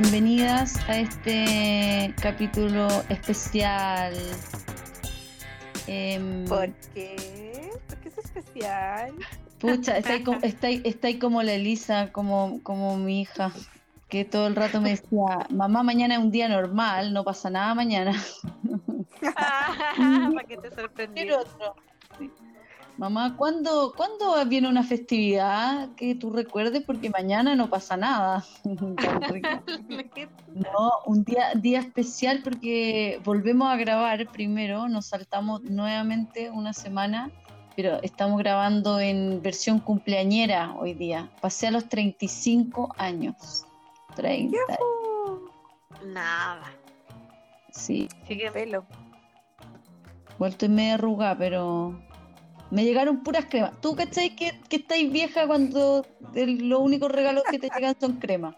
Bienvenidas a este capítulo especial. Em, ¿Por qué? ¿Por qué es especial? pucha, está ahí, como, está ahí- está como la Elisa, como, como mi hija, que todo el rato me decía, mamá, mañana es un día normal, no pasa nada mañana. Para que te sorprendiera. Mamá, ¿cuándo, ¿cuándo viene una festividad que tú recuerdes? Porque mañana no pasa nada. No, un día, día especial porque volvemos a grabar primero, nos saltamos nuevamente una semana, pero estamos grabando en versión cumpleañera hoy día. Pasé a los 35 años. 30, Nada. sí. Así que Pelo. Vuelto y media arrugada, pero me llegaron puras cremas. ¿Tú cachai que, que estáis vieja cuando el- los únicos regalos que te llegan son cremas?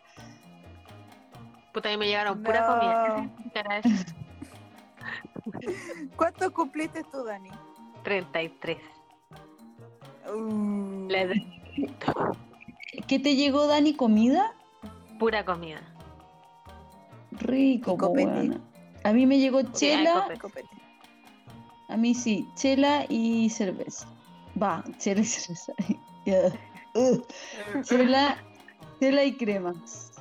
puta, a mí me llegaron pura No. comida. Cara, es ¿Cuánto cumpliste tú, Dani? 33. Uh, La de ¿Qué te llegó, Dani? ¿Comida? pura comida. Rico, Y. A mí me llegó chela, copete. A mí sí, chela y cerveza. Va, chela y cerveza. Chela, chela y cremas.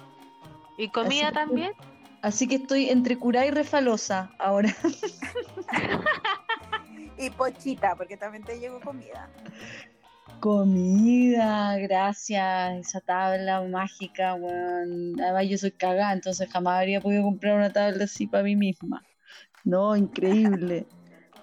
¿Y comida Así- también? Así que estoy entre curá y refalosa ahora. Y pochita, porque también te llegó comida. Comida, gracias, esa tabla mágica, weón. Además yo soy cagada, entonces jamás habría podido comprar una tabla así para mí misma. No, increíble.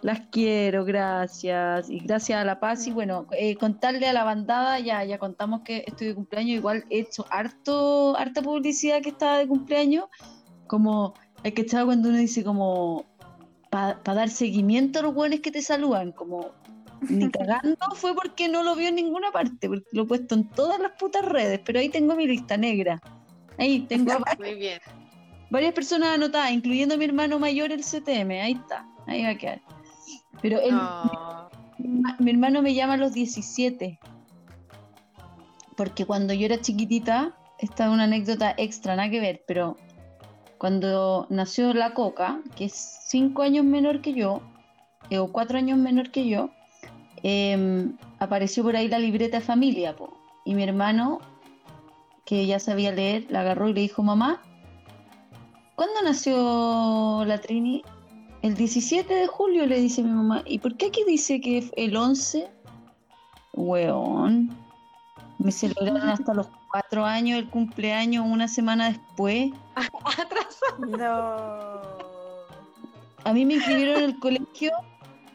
Las quiero, gracias. Y gracias a La Paz. Y bueno, eh, contarle a la bandada, ya, ya contamos que estoy de cumpleaños. Igual he hecho harto, harta publicidad que estaba de cumpleaños. Como, es que estaba cuando uno dice como para dar seguimiento a los buenos que te saludan, como ni cagando fue porque no lo vio en ninguna parte, porque lo he puesto en todas las putas redes, pero ahí tengo mi lista negra. Ahí tengo Muy bien. varias personas anotadas, incluyendo a mi hermano mayor, el CTM. Ahí está, ahí va a quedar. Pero él, mi hermano me llama a los 17. Porque cuando yo era chiquitita, esta es una anécdota extra, nada que ver, pero cuando nació la Coca, que es 5 años menor que yo, eh, o 4 años menor que yo, em, apareció por ahí la libreta de familia, po. y mi hermano, que ya sabía leer, la agarró y le dijo, mamá, ¿cuándo nació la Trini? El 17 de julio, le dice mi mamá. ¿Y por qué aquí dice que es el 11? Weón. Me celebraron hasta los cuatro años el cumpleaños una semana después. No. A mí me inscribieron en el colegio,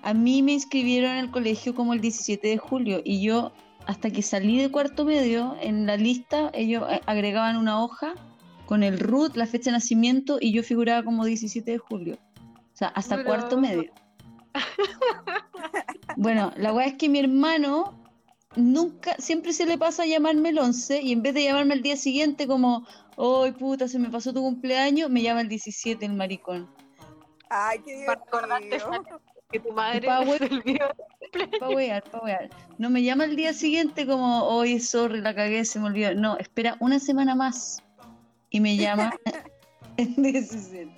a mí me inscribieron en el colegio como el 17 de julio y yo hasta que salí de cuarto medio en la lista ellos eh, agregaban una hoja con el root, la fecha de nacimiento y yo figuraba como 17 de julio. Sea, hasta Bro. cuarto medio. Bueno, la weá es que mi hermano nunca, siempre se le pasa a llamarme el 11 y en vez de llamarme el día siguiente como, ¡ay puta, se me pasó tu cumpleaños! Me llama el 17 el maricón. Ay, qué divertido. Que tu madre Pa' se we- olvidó. Pa' wear, pa' wear. No me llama el día siguiente como, oye, sorry, la cagué, se me olvidó. No, espera una semana más y me llama el 17.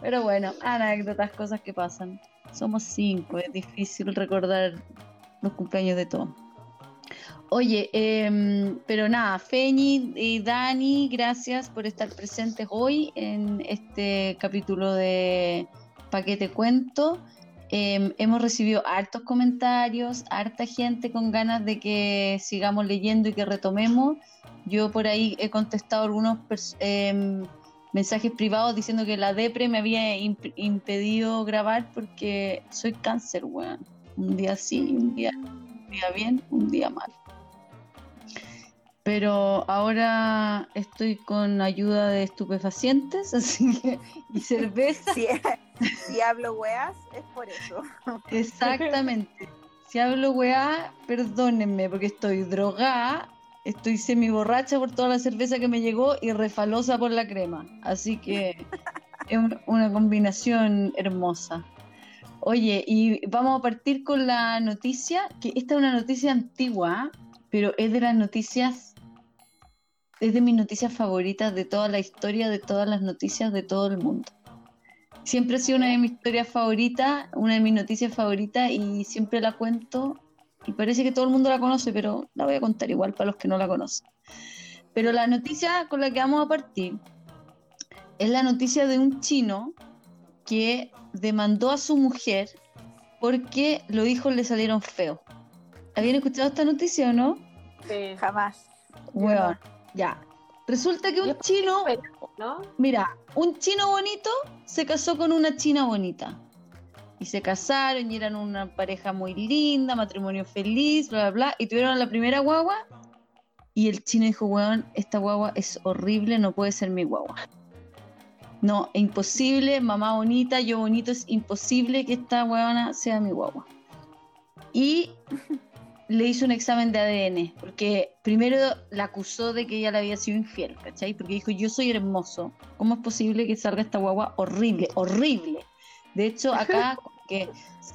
Pero bueno, anécdotas, cosas que pasan. Somos cinco, es difícil recordar los cumpleaños de todos. Oye, em, pero nada, Feñi y Dani, gracias por estar presentes hoy en este capítulo de Paquete Cuento. Em, hemos recibido hartos comentarios, harta gente con ganas de que sigamos leyendo y que retomemos. Yo por ahí he contestado algunos em, mensajes privados diciendo que la depre me había imp- impedido grabar porque soy cáncer, weón. Un día sí, un día, un día bien, un día mal. Pero ahora estoy con ayuda de estupefacientes, así que, y cerveza. Si, si hablo weas, es por eso. Exactamente. Si hablo weá, perdónenme, porque estoy drogada, estoy semi borracha por toda la cerveza que me llegó y refalosa por la crema. Así que es un- una combinación hermosa. Oye, y vamos a partir con la noticia, que esta es una noticia antigua, pero es de las noticias es de mis noticias favoritas de toda la historia, de todas las noticias de todo el mundo. Siempre ha sido una de mis historias favoritas, una de mis noticias favoritas y siempre la cuento y parece que todo el mundo la conoce, pero la voy a contar igual para los que no la conocen. Pero la noticia con la que vamos a partir es la noticia de un chino que demandó a su mujer porque los hijos le salieron feos. ¿Habían escuchado esta noticia o no? Sí. Jamás. Bueno, ya. Resulta que un chino, ¿No? mira, un chino bonito se casó con una china bonita. Y se casaron y eran una pareja muy linda, matrimonio feliz, bla, bla, bla. Y tuvieron la primera guagua. Y el chino dijo, weón, esta guagua es horrible, no puede ser mi guagua. No, es imposible, mamá bonita, yo bonito, es imposible que esta weona sea mi guagua. Y le hizo un examen de ADN, porque primero la acusó de que ella le había sido infiel, ¿cachai? Porque dijo, yo soy hermoso, ¿cómo es posible que salga esta guagua horrible, horrible? De hecho, acá que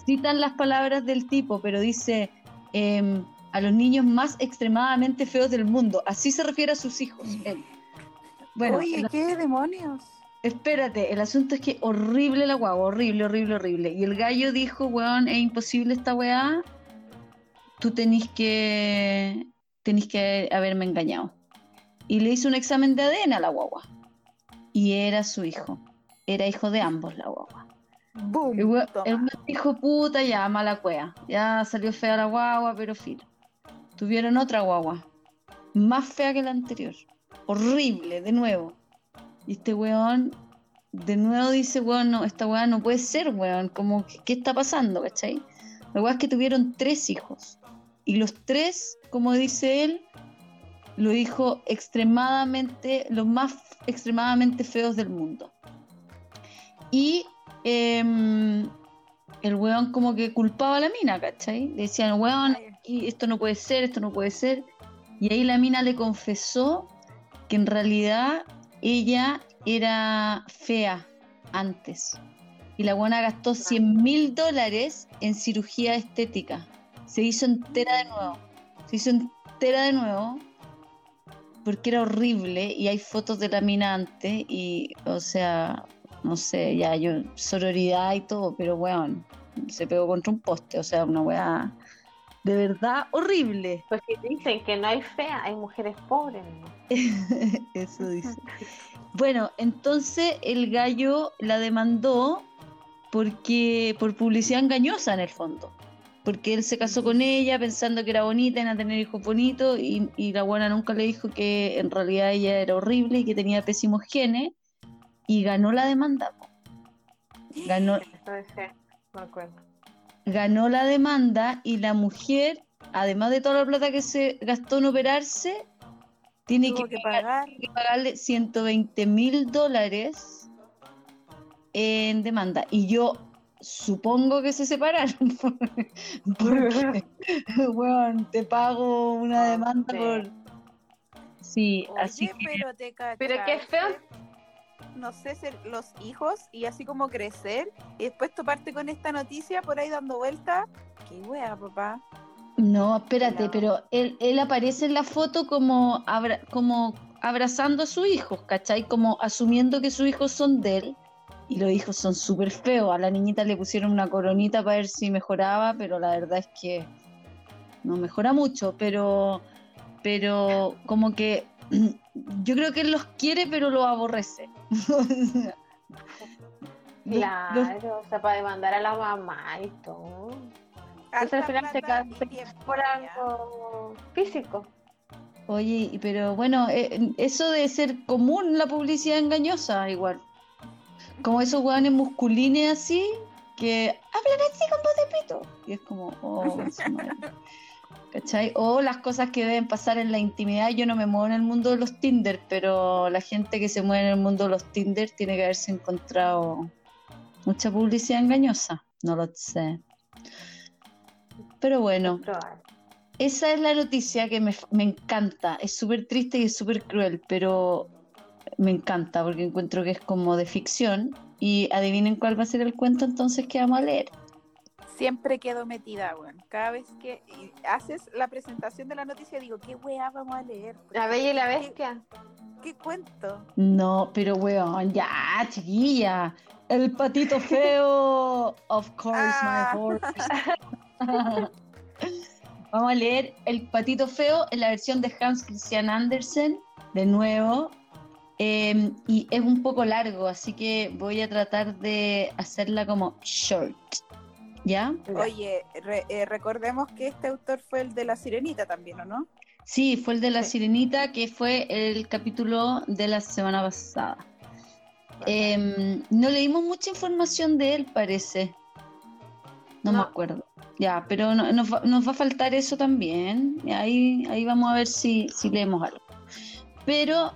citan las palabras del tipo, pero dice em, a los niños más extremadamente feos del mundo, así se refiere a sus hijos. él. Bueno, Oye, el- ¿qué demonios? Espérate, el asunto es que horrible la guagua, horrible, horrible, horrible. Y el gallo dijo, weón, es imposible esta weá. Tú tenés que, tenés que haberme engañado. Y le hizo un examen de ADN a la guagua. Y era su hijo. Era hijo de ambos la guagua. El dijo, puta, ya, mala cueva. Ya salió fea la guagua, pero filo. Tuvieron otra guagua. Más fea que la anterior. Horrible, de nuevo. Y este weón, de nuevo dice, weón, no, esta weá no puede ser, weón. Como, ¿qué, qué está pasando, cachai? La weá es que tuvieron tres hijos. Y los tres, como dice él, lo dijo extremadamente, los más extremadamente feos del mundo. Y em, el weón como que culpaba a la mina, ¿cachai? Le decían, weón, esto no puede ser, esto no puede ser. Y ahí la mina le confesó que en realidad ella era fea antes. Y la buena gastó 100 mil dólares en cirugía estética. Se hizo entera de nuevo. Se hizo entera de nuevo porque era horrible y hay fotos de la mina antes y, o sea, no sé, ya yo, sororidad y todo, pero weón, se pegó contra un poste, o sea, una weá de verdad horrible. Porque dicen que no hay fea, hay mujeres pobres. ¿no? Eso dice. Bueno, entonces el gallo la demandó porque por publicidad engañosa en el fondo. Porque él se casó con ella pensando que era bonita, iban a tener hijos bonitos y, y la buena nunca le dijo que en realidad ella era horrible y que tenía pésimos genes y ganó la demanda. Ganó, me acuerdo. ganó la demanda y la mujer, además de toda la plata que se gastó en operarse, tiene que que pagar pagar. que pagarle 120 mil dólares en demanda. Y yo supongo que se separaron. Porque, weón, te pago una Ah, demanda por. Sí, Oye, así que. pero te Pero qué feo. No sé, ser los hijos y así como crecer y después toparte con esta noticia por ahí dando vuelta. Qué wea, papá. No, espérate, No. pero él, él aparece en la foto como, abra- como abrazando a sus hijos, ¿cachai? Como asumiendo que sus hijos son de él. Y los hijos son súper feos. A la niñita le pusieron una coronita para ver si mejoraba, pero la verdad es que no mejora mucho. Pero, pero como que yo creo que él los quiere, pero los aborrece. Los- Claro, o sea, para demandar a la mamá y todo. Entonces al final se por algo físico. Oye, pero bueno, eh, eso de ser común la publicidad engañosa, igual. Como esos hueones musculines así, que hablan así con voz de pito. Y es como, oh. ¿Cachai? O las cosas que deben pasar en la intimidad. Yo no me muevo en el mundo de los Tinder, pero la gente que se mueve en el mundo de los Tinder tiene que haberse encontrado mucha publicidad engañosa. No lo sé. Pero bueno. Esa es la noticia que me, me encanta. Es súper triste y es súper cruel, pero me encanta porque encuentro que es como de ficción. Y adivinen cuál va a ser el cuento entonces que vamos a leer. Siempre quedo metida, weón. Cada vez que haces la presentación de la noticia, digo, ¿qué weá vamos a leer? La Bella y la Bestia. ¿Qué cuento? No, pero weón, ya, chiquilla. El patito feo. Of course, Ah. my horse. Vamos a leer El patito feo en la versión de Hans Christian Andersen, de nuevo. Eh, y es un poco largo, así que voy a tratar de hacerla como short. ¿Ya? Oye, re- eh, recordemos que este autor fue el de La Sirenita también, ¿o no? Sí, fue el de la Sí. sirenita, que fue el capítulo de la semana pasada. Em, no leímos mucha información de él, parece. No, me acuerdo. Ya, pero no- nos, va, nos va a faltar eso también. Ahí, ahí vamos a ver si, si leemos algo. Pero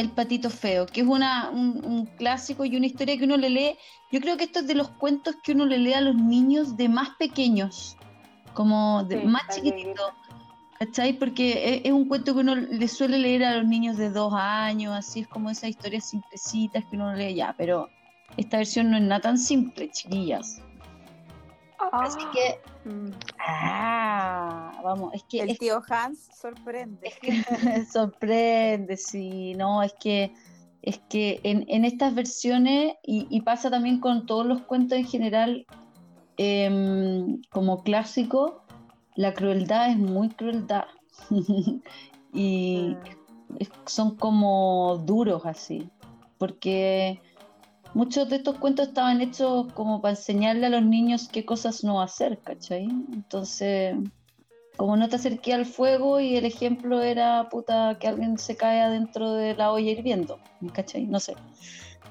El Patito Feo, que es una, un, un clásico y una historia que uno le lee. Yo creo que esto es de los cuentos que uno le lee a los niños de más pequeños, como de Sí, más chiquitito. ¿Cachai? Porque es, es un cuento que uno le suele leer a los niños de dos años, así es como esas historias simplecitas que uno lee ya, pero esta versión no es nada tan simple, chiquillas. Así que, Mm. ah, vamos, es que, El es tío Hans sorprende. es que sorprende, sí, no, es que es que en, en estas versiones, y, y pasa también con todos los cuentos en general, em, como clásico, la crueldad es muy crueldad. y Mm. es- son como duros así, porque muchos de estos cuentos estaban hechos como para enseñarle a los niños qué cosas no hacer, ¿cachai? Entonces, como no te acerqué al fuego y el ejemplo era, puta, que alguien se cae adentro de la olla hirviendo, ¿cachai? No sé.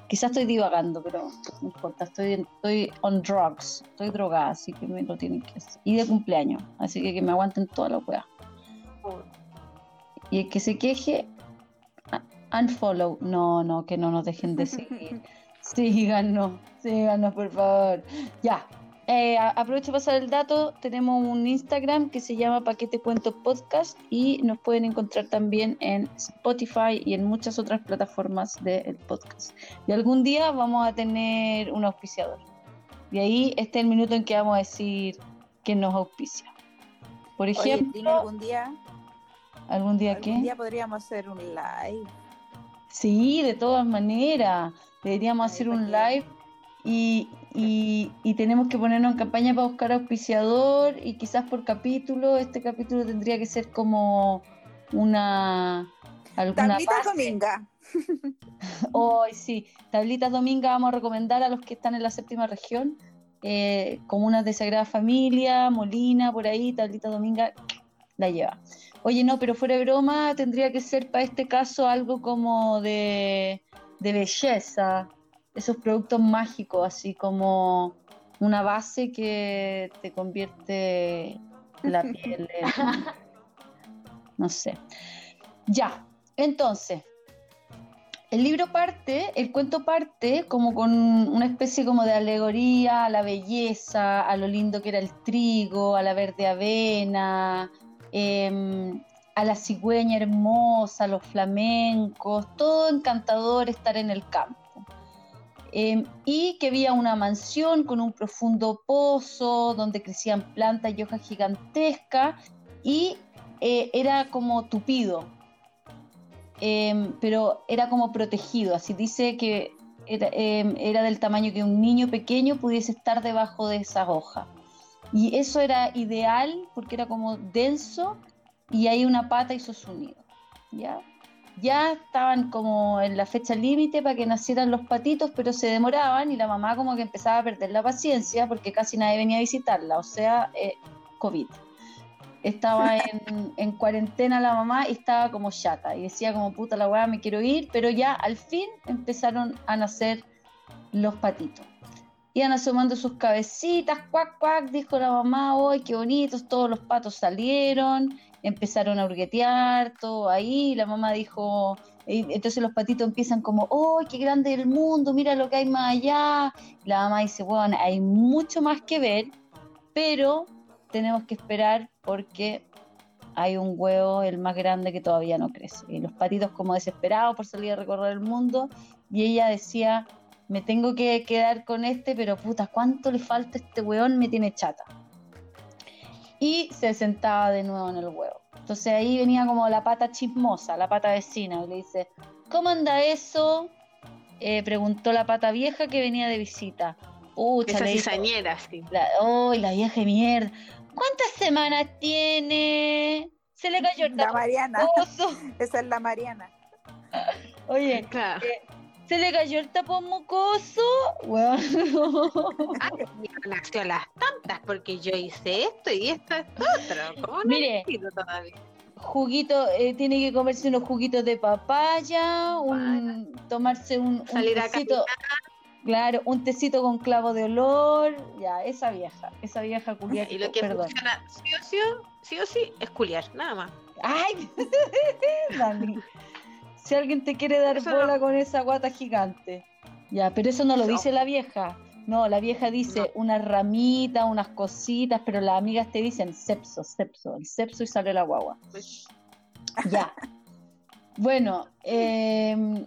Quizás estoy divagando, pero no importa, estoy, estoy on drugs, estoy drogada, así que me lo tienen que hacer. Y de cumpleaños, así que que me aguanten toda la weá. Y el que se queje, unfollow. No, no, que no nos dejen de seguir. Síganos, síganos, por favor. Ya. eh, aprovecho para pasar el dato. Tenemos un Instagram que se llama Paquete Cuento Podcast y nos pueden encontrar también en Spotify y en muchas otras plataformas del podcast. Y algún día vamos a tener un auspiciador. Y ahí este es el minuto en que vamos a decir que nos auspicia. Por Oye, ejemplo, Tini, algún día, algún día algún qué? día podríamos hacer un live. Sí, de todas maneras. Deberíamos hacer un live y, y- y tenemos que ponernos en campaña para buscar auspiciador y quizás por capítulo. Este capítulo tendría que ser como una alguna Tablitas. Dominga. Hoy sí, tablitas domingas vamos a recomendar a los que están en la séptima región, eh, comunas de Sagrada Familia, Molina, por ahí, tablita dominga la lleva. Oye, no, pero fuera de broma, tendría que ser para este caso algo como de, de belleza, esos productos mágicos, así como una base que te convierte la piel en, no sé. Ya, entonces, el libro parte, el cuento parte como con una especie como de alegoría a la belleza, a lo lindo que era el trigo, a la verde avena, em, a la cigüeña hermosa, los flamencos, todo encantador estar en el campo. Em, y que había una mansión con un profundo pozo donde crecían plantas y hojas gigantescas y eh, era como tupido, em, pero era como protegido, así dice que era, em, era del tamaño que un niño pequeño pudiese estar debajo de esas hojas. Y eso era ideal porque era como denso y ahí una pata hizo su nido. ¿ya? ya estaban como en la fecha límite para que nacieran los patitos, pero se demoraban y la mamá como que empezaba a perder la paciencia porque casi nadie venía a visitarla, o sea, eh, COVID. Estaba en, en cuarentena la mamá y estaba como chata y decía como puta la weá, me quiero ir, pero ya al fin empezaron a nacer los patitos. Iban asomando sus cabecitas, cuac, cuac, dijo la mamá, ¡ay, qué bonitos! Todos los patos salieron, empezaron a hurguetear, todo ahí, la mamá dijo, entonces los patitos empiezan como, ¡ay, qué grande el mundo! Mira lo que hay más allá. La mamá dice, bueno, hay mucho más que ver, pero tenemos que esperar porque hay un huevo, el más grande, que todavía no crece. Y los patitos como desesperados por salir a recorrer el mundo, y ella decía, me tengo que quedar con este, pero puta, ¿cuánto le falta este weón? Me tiene chata. Y se sentaba de nuevo en el huevo. Entonces ahí venía como la pata chismosa, la pata vecina, y le dice, ¿cómo anda eso? Eh, preguntó la pata vieja que venía de visita. Pucha, Esa cizañera, sí. la, ¡Ay, la vieja de mierda! ¿Cuántas semanas tiene? Se le cayó el La Mariana. Esa es la Mariana. Oye, Claro. Se le cayó el tapón mucoso. Weón. Ah, nació a las tantas, porque yo hice esto y esto, esto otro. ¿Cómo no Mire. todavía? Juguito, eh, tiene que comerse unos juguitos de papaya, un, tomarse un, un Salir a tecito, claro, un tecito con clavo de olor, ya, esa vieja, esa vieja culia, Y lo que perdón. funciona sí o sí, sí o sí es culiar, nada más. Ay, Dani, si alguien te quiere dar Eso bola con esa guata gigante, ya, pero eso no lo No. dice la vieja. No, la vieja dice No. unas ramitas, unas cositas, pero las amigas te dicen sepso, sepso, el sepso y sale la guagua. Ya. Bueno, em,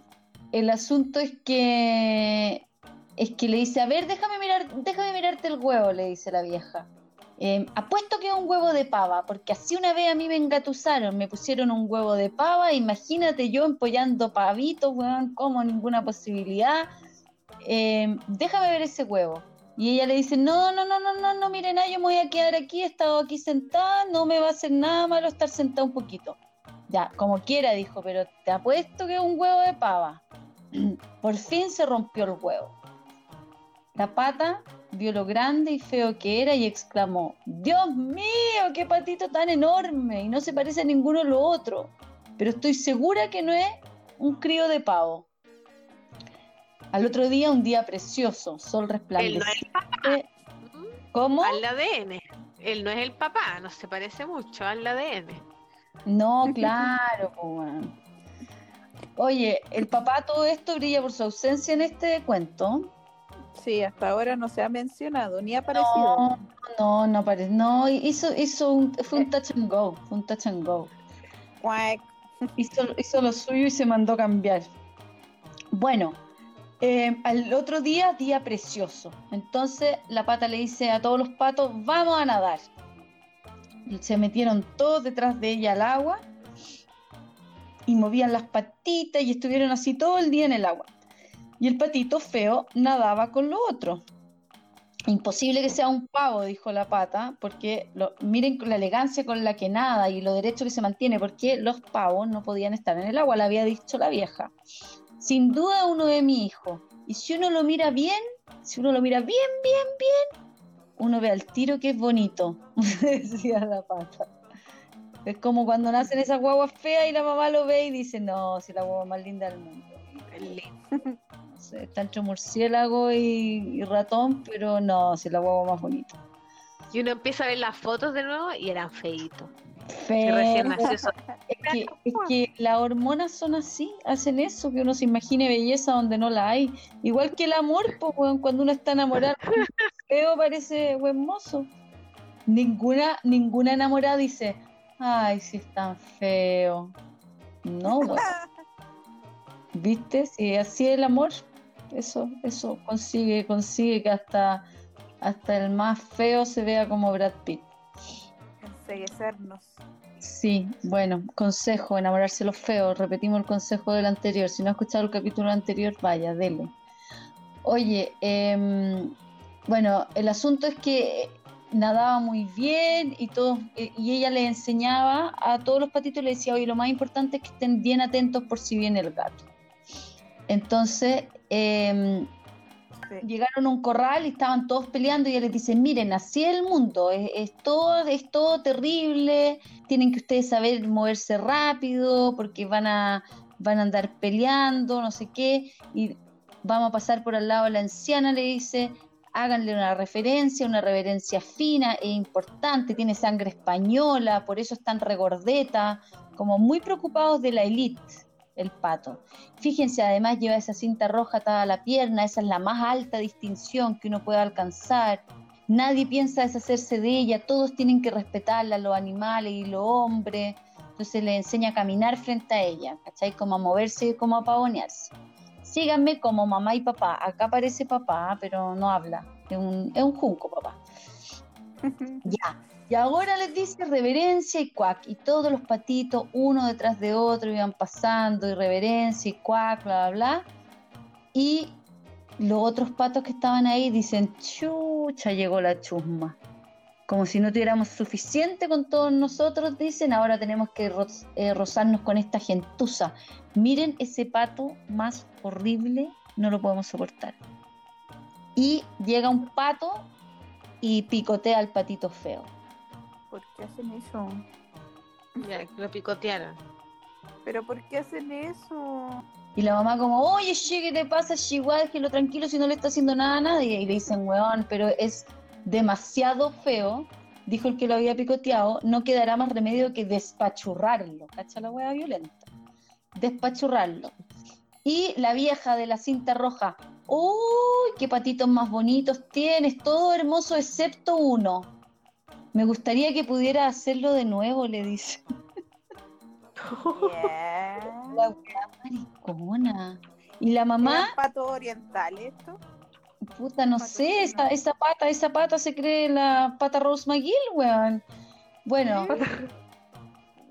el asunto es que es que le dice, a ver, déjame mirar, déjame mirarte el huevo, le dice la vieja. Em, apuesto que es un huevo de pava, porque así una vez a mí me engatusaron, me pusieron un huevo de pava, imagínate yo empollando pavitos, weón, como ninguna posibilidad. Em, déjame ver ese huevo. Y ella le dice, no, no, no, no, no, no, miren, yo me voy a quedar aquí, he estado aquí sentada, no me va a hacer nada malo estar sentada un poquito. Ya, como quiera, dijo, pero te apuesto que es un huevo de pava. Por fin se rompió el huevo. La pata vio lo grande y feo que era y exclamó, Dios mío, qué patito tan enorme y no se parece a ninguno de los otros. Pero estoy segura que no es un crío de pavo. Al otro día, un día precioso, sol no resplandeciente. ¿Cómo? al ADN. Él no es el papá, no se parece mucho al ADN. No, claro. Oye, el papá todo esto brilla por su ausencia en este cuento. Sí, hasta ahora no se ha mencionado ni ha aparecido. No, no, no aparece. No, hizo, hizo un, fue un touch and go, fue un touch and go. Hizo, hizo lo suyo y se mandó a cambiar. Bueno, eh, al otro día, día precioso. Entonces la pata le dice a todos los patos, vamos a nadar. Y se metieron todos detrás de ella al agua y movían las patitas y estuvieron así todo el día en el agua. Y el patito feo nadaba con lo otro. Imposible que sea un pavo, dijo la pata, porque lo- miren la elegancia con la que nada y lo derecho que se mantiene, porque los pavos no podían estar en el agua, le había dicho la vieja. Sin duda uno de mi hijo. Y si uno lo mira bien, si uno lo mira bien, bien, bien, uno ve al tiro que es bonito, decía la pata. Es como cuando nacen esas guaguas feas y la mamá lo ve y dice, no, si la guagua más linda del mundo. Sé, está entre murciélago y, y ratón, pero no, si la guagua más bonita. Y uno empieza a ver las fotos de nuevo y eran feitos. Feo. recién nació eso. Es que, es que las hormonas son así, hacen eso, que uno se imagine belleza donde no la hay. Igual que el amor, pues, cuando uno está enamorado, feo parece buen mozo. Ninguna, ninguna enamorada dice, ay, si es tan feo. No. ¿Viste? Si así es el amor, eso, eso consigue, consigue que hasta, hasta el más feo se vea como Brad Pitt. Enseguecernos. Sí, bueno, consejo, enamorarse de los feos. Repetimos el consejo del anterior. Si no ha escuchado el capítulo anterior, vaya, dele. Oye, em, bueno, el asunto es que nadaba muy bien y todos, eh, y ella le enseñaba a todos los patitos, le decía, oye, lo más importante es que estén bien atentos por si viene el gato. Entonces, Sí. llegaron a un corral y estaban todos peleando y ella les dice, miren, así es el mundo, es, es todo, es todo terrible, tienen que ustedes saber moverse rápido porque van a, van a andar peleando, no sé qué, y vamos a pasar por al lado de la anciana, le dice, háganle una referencia, una reverencia fina e importante, tiene sangre española, por eso es tan regordeta, como muy preocupados de la élite, el pato. Fíjense, además lleva esa cinta roja atada a la pierna, esa es la más alta distinción que uno puede alcanzar. Nadie piensa deshacerse de ella, todos tienen que respetarla, los animales y los hombres. Entonces le enseña a caminar frente a ella, ¿cachai? Como a moverse y como a pavonearse. Síganme como mamá y papá. Acá aparece papá, pero no habla. Es un, es un junco, papá. Ya. Y ahora les dice reverencia y cuac. Y todos los patitos, uno detrás de otro, iban pasando, y reverencia y cuac, bla, bla, bla. Y los otros patos que estaban ahí dicen, chucha, llegó la chusma. Como si no tuviéramos suficiente con todos nosotros, dicen, ahora tenemos que eh, rozarnos con esta gentuza. Miren ese pato más horrible, no lo podemos soportar. Y llega un pato y picotea al patito feo. ¿Por qué hacen eso? Ya, lo picotearon. ¿Pero por qué hacen eso? Y la mamá como, oye, che, ¿qué te pasa? Igual, déjelo tranquilo si no le está haciendo nada a nadie. Y le dicen, weón, pero es demasiado feo, dijo el que lo había picoteado, no quedará más remedio que despachurrarlo. ¿Cacha la wea violenta? Despachurrarlo. Y la vieja de la cinta roja, uy, qué patitos más bonitos tienes, todo hermoso excepto uno. Me gustaría que pudiera hacerlo de nuevo, le dice. Yeah. La wea maricona. Y la mamá... ¿Eran pato oriental esto? Puta, no sé, esa, esa pata, esa pata se cree la pata Rose McGill, weón. Bueno,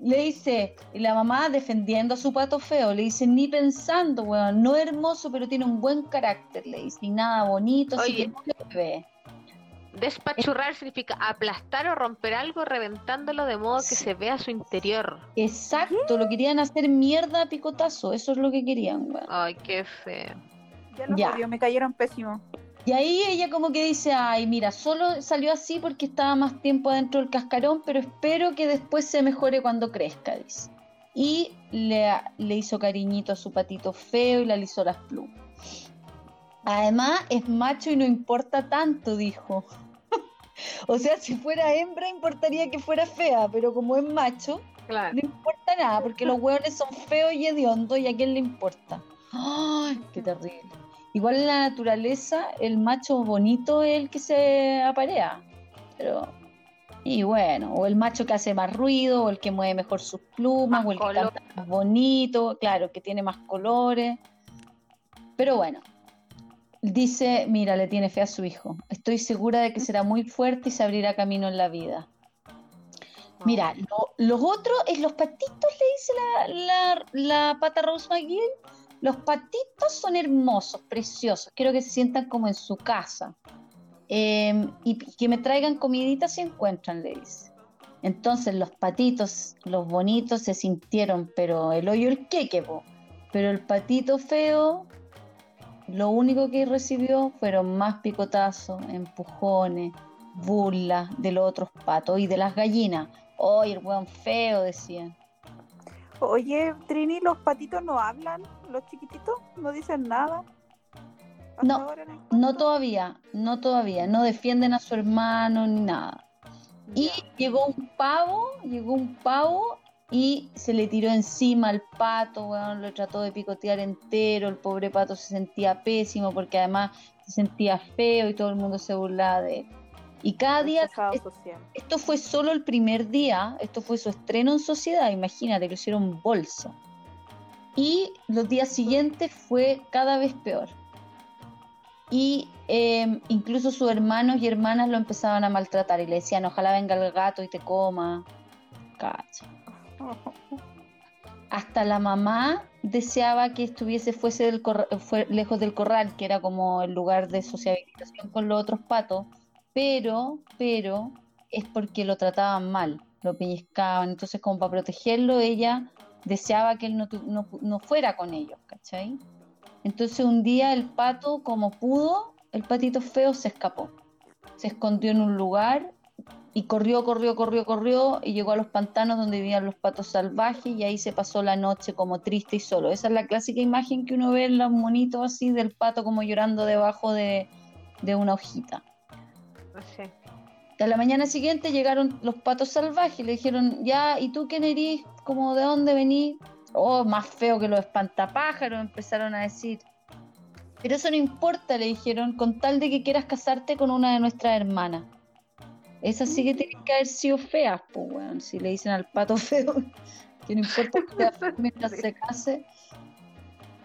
le dice, y la mamá defendiendo a su pato feo, le dice, ni pensando, weón, no hermoso, pero tiene un buen carácter, le dice, y nada bonito, así Oye. que no lo ve. Despachurrar significa aplastar o romper algo reventándolo de modo que Sí. se vea su interior. Exacto, lo querían hacer mierda a picotazo, eso es lo que querían, weón. Ay, qué feo. Ya lo Ya. odio, me cayeron pésimo. Y ahí ella como que dice, ay, mira, solo salió así porque estaba más tiempo adentro del cascarón, pero espero que después se mejore cuando crezca, dice. Y le, le hizo cariñito a su patito feo y le alisó las plumas. Además, es macho y no importa tanto, dijo. o sea, si fuera hembra importaría que fuera fea, pero como es macho, Claro. no importa nada, porque los hueones son feos y hediondos y a quién le importa. ¡Ay, qué terrible! Igual en la naturaleza, el macho bonito es el que se aparea. Pero. Y bueno, o el macho que hace más ruido, o el que mueve mejor sus plumas, Más o el que canta más bonito, claro, que tiene más colores. Pero bueno, dice: Mira, le tiene fe a su hijo. Estoy segura de que será muy fuerte y se abrirá camino en la vida. Mira, lo- los otros, es los patitos, le dice la, la, la pata Rose McGill. Los patitos son hermosos, preciosos. Quiero que se sientan como en su casa. Eh, y que me traigan comidita si encuentran, le dice. Entonces los patitos, los bonitos, se sintieron, pero el hoyo el queque, po. Pero el patito feo, lo único que recibió fueron más picotazos, empujones, burlas de los otros patos y de las gallinas. ¡Ay, el weón feo! decían. Oye, Trini, ¿los patitos no hablan? ¿Los chiquititos no dicen nada? ¿Hasta No, No todavía, no todavía, no defienden a su hermano ni nada. Y llegó un pavo, llegó un pavo y se le tiró encima al pato, weón, lo trató de picotear entero, el pobre pato se sentía pésimo porque además se sentía feo y todo el mundo se burlaba de él. Y cada día, es- esto fue solo el primer día, esto fue su estreno en sociedad, imagínate, lo hicieron bolsa. Y los días siguientes fue cada vez peor. Y eh, incluso sus hermanos y hermanas lo empezaban a maltratar y le decían, ojalá venga el gato y te coma. Cacha. Hasta la mamá deseaba que estuviese fuese lejos del corral, que era como el lugar de sociabilización con los otros patos, pero, pero es porque lo trataban mal, lo pellizcaban, entonces como para protegerlo ella deseaba que él no, no, no fuera con ellos, ¿cachai? Entonces un día el pato, como pudo, el patito feo se escapó, se escondió en un lugar y corrió, corrió, corrió, corrió y llegó a los pantanos donde vivían los patos salvajes y ahí se pasó la noche como triste y solo. Esa es la clásica imagen que uno ve en los monitos así del pato como llorando debajo de, de una hojita. Sé. A la mañana siguiente llegaron los patos salvajes y le dijeron, ya, ¿y tú quién eres? ¿Cómo de dónde venís? Oh, más feo que los espantapájaros, empezaron a decir. Pero eso no importa, le dijeron, con tal de que quieras casarte con una de nuestras hermanas. Esas sí que tienen que haber sido feas, pues, weón. Si le dicen al pato feo, que no importa que mientras se case.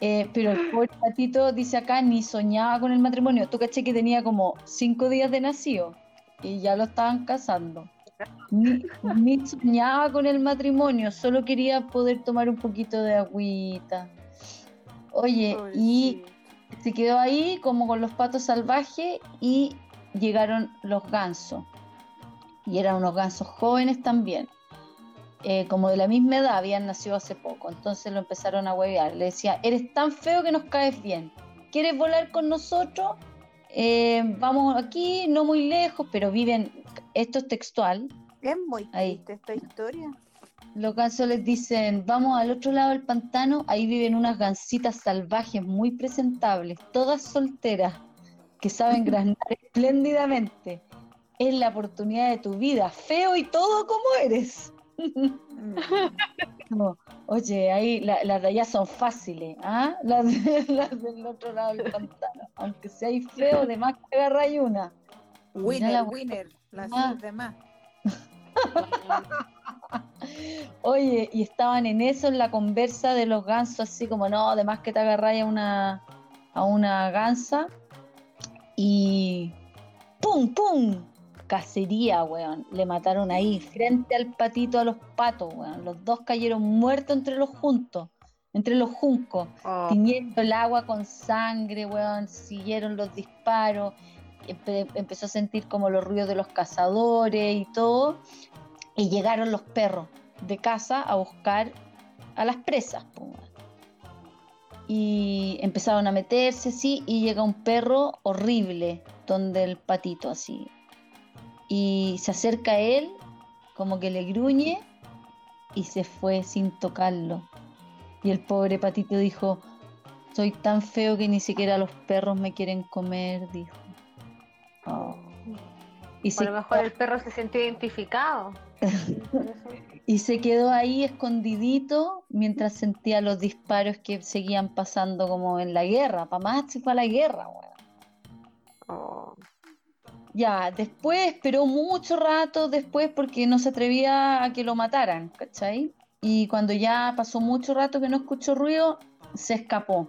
Eh, pero el pobre patito dice acá, ni soñaba con el matrimonio. Tú caché que tenía como cinco días de nacido y ya lo estaban casando. Ni, ni soñaba con el matrimonio, solo quería poder tomar un poquito de agüita. Oye, y se quedó ahí como con los patos salvajes y llegaron los gansos. Y eran unos gansos jóvenes también. Eh, como de la misma edad, habían nacido hace poco. Entonces lo empezaron a huevear. Le decía, eres tan feo que nos caes bien. ¿Quieres volar con nosotros? Eh, vamos aquí, no muy lejos, pero viven, esto es textual, Es muy Ahí. triste esta historia. los gansos les dicen, vamos al otro lado del pantano, ahí viven unas gansitas salvajes muy presentables, todas solteras, que saben granar espléndidamente. Es la oportunidad de tu vida, feo y todo como eres. Oye, ahí la- las de allá son fáciles, ¿ah? Las, de- las del otro lado del pantano. Aunque seáis feo, de más que agarráis una. Winner, la- winner. Las Ah. demás. Oye, y estaban en eso, en la conversa de los gansos, así como, no, además que te agarráis a una, a una gansa. Y ¡pum, pum! Cacería, weón. Le mataron ahí, frente al patito a los patos, weón. Los dos cayeron muertos entre los juntos, entre los juncos. Oh, tiñendo el agua con sangre, weón, siguieron los disparos, empe- empezó a sentir como los ruidos de los cazadores y todo, y llegaron los perros de casa a buscar a las presas. weón. Y empezaron a meterse, sí, y llega un perro horrible, donde el patito así. Y se acerca a él, como que le gruñe, y se fue sin tocarlo. Y el pobre patito dijo, soy tan feo que ni siquiera los perros me quieren comer, dijo. Oh. Y, a se, lo mejor el perro se sintió identificado. Y se quedó ahí escondidito mientras sentía los disparos que seguían pasando como en la guerra. Pa' más se fue a la guerra, weón. Oh. Ya, después esperó mucho rato después porque no se atrevía a que lo mataran, ¿cachai? Y cuando ya pasó mucho rato que no escuchó ruido, se escapó.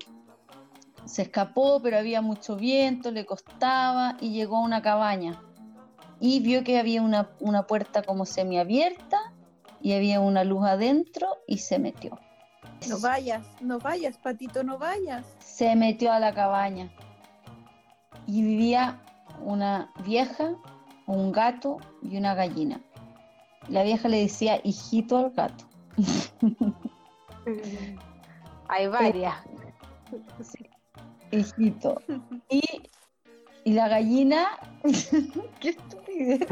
Se escapó, pero había mucho viento, le costaba y llegó a una cabaña. Y vio que había una, una puerta como semiabierta y había una luz adentro y se metió. No vayas, no vayas, patito, no vayas. Se metió a la cabaña y vivía una vieja, un gato y una gallina. La vieja le decía hijito al gato. Hay varias. Hijito. Y, y la gallina, qué estupidez.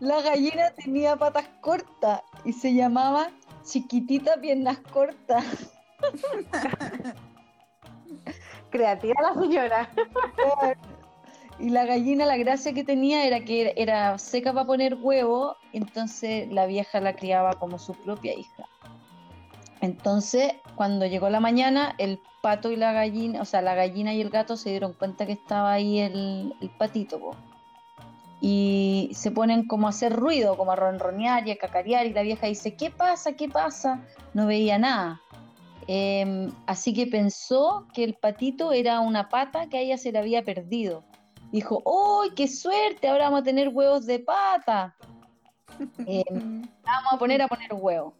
La gallina tenía patas cortas y se llamaba chiquitita piernas cortas. Creativa la señora. Y la gallina, la gracia que tenía era que era seca para poner huevo, entonces la vieja la criaba como su propia hija. Entonces, cuando llegó la mañana, el pato y la gallina, o sea, la gallina y el gato se dieron cuenta que estaba ahí el, el patito, y se ponen como a hacer ruido, como a ronronear y a cacarear, y la vieja dice, ¿qué pasa? ¿Qué pasa? No veía nada. Em, así que pensó que el patito era una pata que a ella se le había perdido. Dijo, ¡Uy, qué suerte! Ahora vamos a tener huevos de pata. Em, vamos a poner a poner huevos.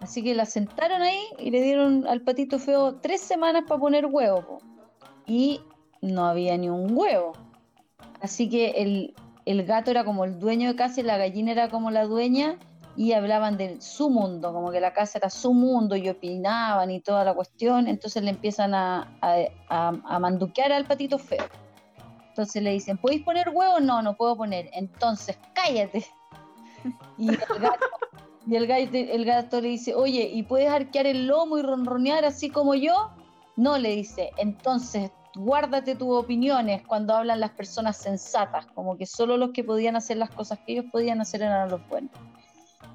Así que la sentaron ahí y le dieron al patito feo tres semanas para poner huevo. po. Y no había ni un huevo. Así que el, el gato era como el dueño de casa y la gallina era como la dueña y hablaban de su mundo, como que la casa era su mundo y opinaban y toda la cuestión. Entonces le empiezan a, a, a- a manduquear al patito feo. Entonces le dicen, ¿podéis poner huevos? No, no puedo poner. Entonces, cállate. Y el gato, y el gato, el gato le dice, oye, ¿y puedes arquear el lomo y ronronear así como yo? No, le dice, entonces guárdate tus opiniones cuando hablan las personas sensatas, como que solo los que podían hacer las cosas que ellos podían hacer eran los buenos.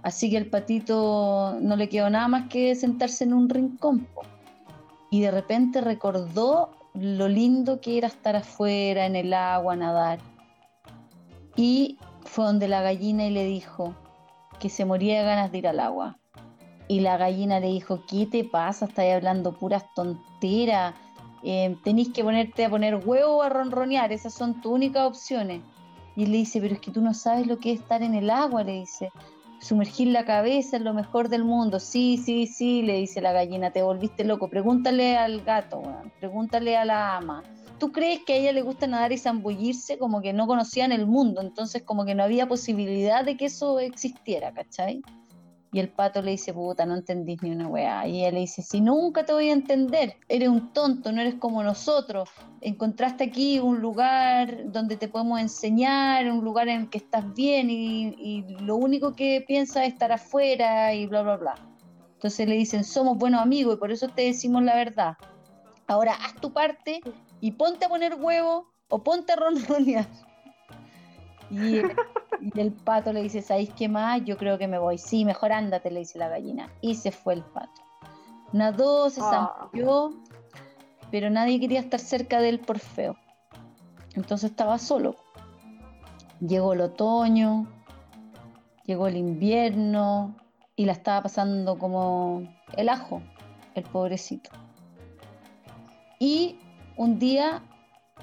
Así que el patito no le quedó nada más que sentarse en un rincón. Y de repente recordó lo lindo que era estar afuera, en el agua, nadar. Y fue donde la gallina y le dijo que se moría de ganas de ir al agua. Y la gallina le dijo, ¿qué te pasa? Estás hablando puras tonteras. Eh, tenés que ponerte a poner huevo o a ronronear, esas son tus únicas opciones. Y él le dice, pero es que tú no sabes lo que es estar en el agua, le dice. Sumergir la cabeza es lo mejor del mundo. Sí, sí, sí, le dice la gallina, te volviste loco. Pregúntale al gato, pregúntale a la ama. ¿Tú crees que a ella le gusta nadar y zambullirse? Como que no conocían el mundo, entonces como que no había posibilidad de que eso existiera, ¿cachai? Y el pato le dice, puta, no entendís ni una weá. Y ella le dice, si nunca te voy a entender, eres un tonto, no eres como nosotros. Encontraste aquí un lugar donde te podemos enseñar, un lugar en el que estás bien y, lo único que piensas es estar afuera y bla, bla, bla. Entonces le dicen, somos buenos amigos y por eso te decimos la verdad. Ahora haz tu parte y ponte a poner huevo o ponte a ronronear. Y, y el pato le dice, ¿sabéis qué más? Yo creo que me voy. Sí, mejor ándate, le dice la gallina. Y se fue el pato. Nadó, se Ah. zambulló, pero nadie quería estar cerca de él por feo. Entonces estaba solo. Llegó el otoño, llegó el invierno y la estaba pasando como el ajo, el pobrecito. Y un día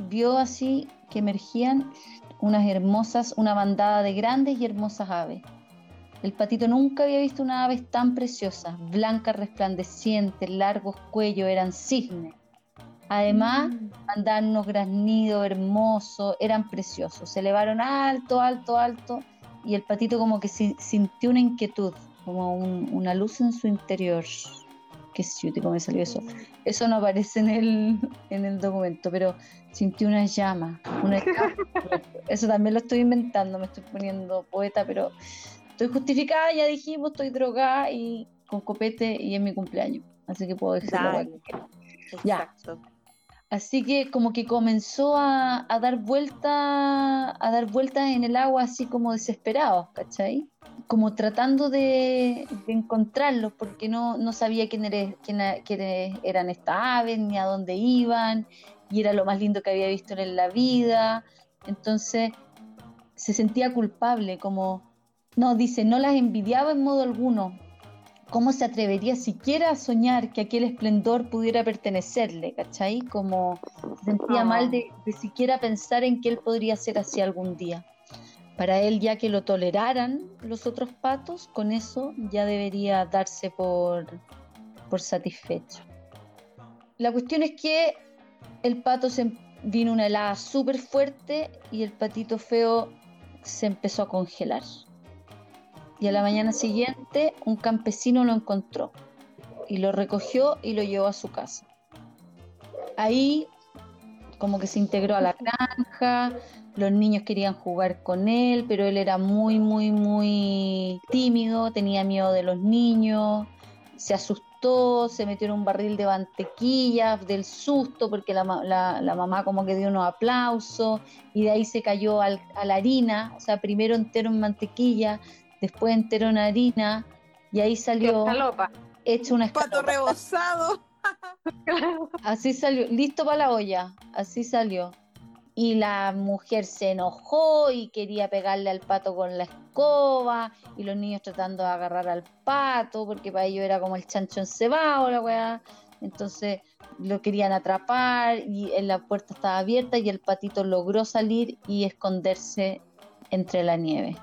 vio así que emergían unas hermosas, una bandada de grandes y hermosas aves. El patito nunca había visto una ave tan preciosa, blancas, resplandecientes, largos cuellos, eran cisnes. Además, andaban unos graznidos hermosos, eran preciosos. Se elevaron alto, alto, alto, y el patito como que si- sintió una inquietud, como un- una luz en su interior. Qué cómo me salió eso. Eso no aparece en el, en el documento, pero sintió una llama, una llama. Eso también lo estoy inventando, me estoy poniendo poeta, pero estoy justificada, ya dijimos, estoy drogada y con copete y es mi cumpleaños. Así que puedo decir lo Dale. que quiera. Ya. Así que como que comenzó a, dar vuelta, a dar vueltas en el agua así como desesperados, ¿cachai? Como tratando de, encontrarlos porque no, no sabía quién eres- quiénes eran estas aves, ni a dónde iban, y era lo más lindo que había visto en la vida. Entonces se sentía culpable, como, no, dice, no las envidiaba en modo alguno. ¿Cómo se atrevería siquiera a soñar que aquel esplendor pudiera pertenecerle, ¿cachai? Como se sentía mal de, siquiera pensar en que él podría ser así algún día. Para él, ya que lo toleraran los otros patos, con eso ya debería darse por, por satisfecho. La cuestión es que el pato se vino una helada súper fuerte y el patito feo se empezó a congelar. Y a la mañana siguiente un campesino lo encontró y lo recogió y lo llevó a su casa. Ahí como que se integró a la granja, los niños querían jugar con él, pero él era muy, muy, muy tímido, tenía miedo de los niños, se asustó, se metió en un barril de mantequilla del susto porque la, la- la mamá como que dio unos aplausos y de ahí se cayó al- a la harina, o sea, primero entero en mantequilla, después entero en harina y ahí salió hecho una Pato rebosado. Así salió, listo para la olla, así salió. Y la mujer se enojó y quería pegarle al pato con la escoba, y los niños tratando de agarrar al pato, porque para ellos era como el chancho encebado, la weá. Entonces lo querían atrapar y en la puerta estaba abierta y el patito logró salir y esconderse entre la nieve.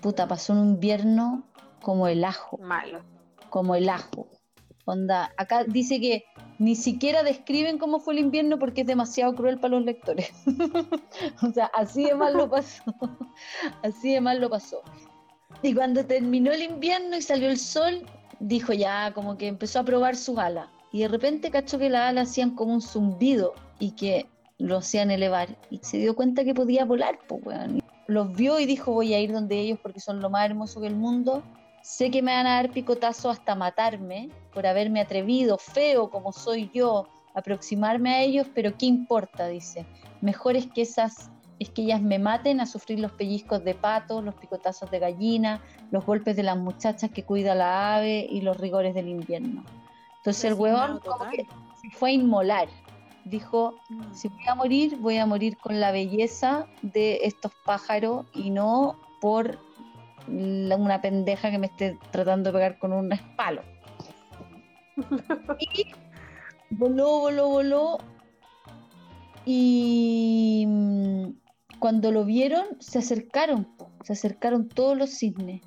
Puta, pasó un invierno como el ajo Malo. como el ajo. Onda, acá dice que ni siquiera describen cómo fue el invierno porque es demasiado cruel para los lectores. o sea, así de mal lo pasó. así de mal lo pasó. Y cuando terminó el invierno y salió el sol, dijo ya, como que empezó a probar sus alas. Y de repente cachó que las alas hacían como un zumbido y que lo hacían elevar. Y se dio cuenta que podía volar, pues, weón. Los vio y dijo, voy a ir donde ellos porque son lo más hermoso del mundo. Sé que me van a dar picotazo hasta matarme por haberme atrevido, feo como soy yo, a aproximarme a ellos, pero ¿qué importa? Dice. Mejor es que esas, es que ellas me maten a sufrir los pellizcos de pato, los picotazos de gallina, los golpes de las muchachas que cuida la ave y los rigores del invierno. Entonces el huevón como total. que se fue a inmolar. Dijo, si voy a morir, voy a morir con la belleza de estos pájaros y no por la- una pendeja que me esté tratando de pegar con un espalo. Y voló, voló, voló. Y mm, cuando lo vieron, se acercaron, se acercaron todos los cisnes.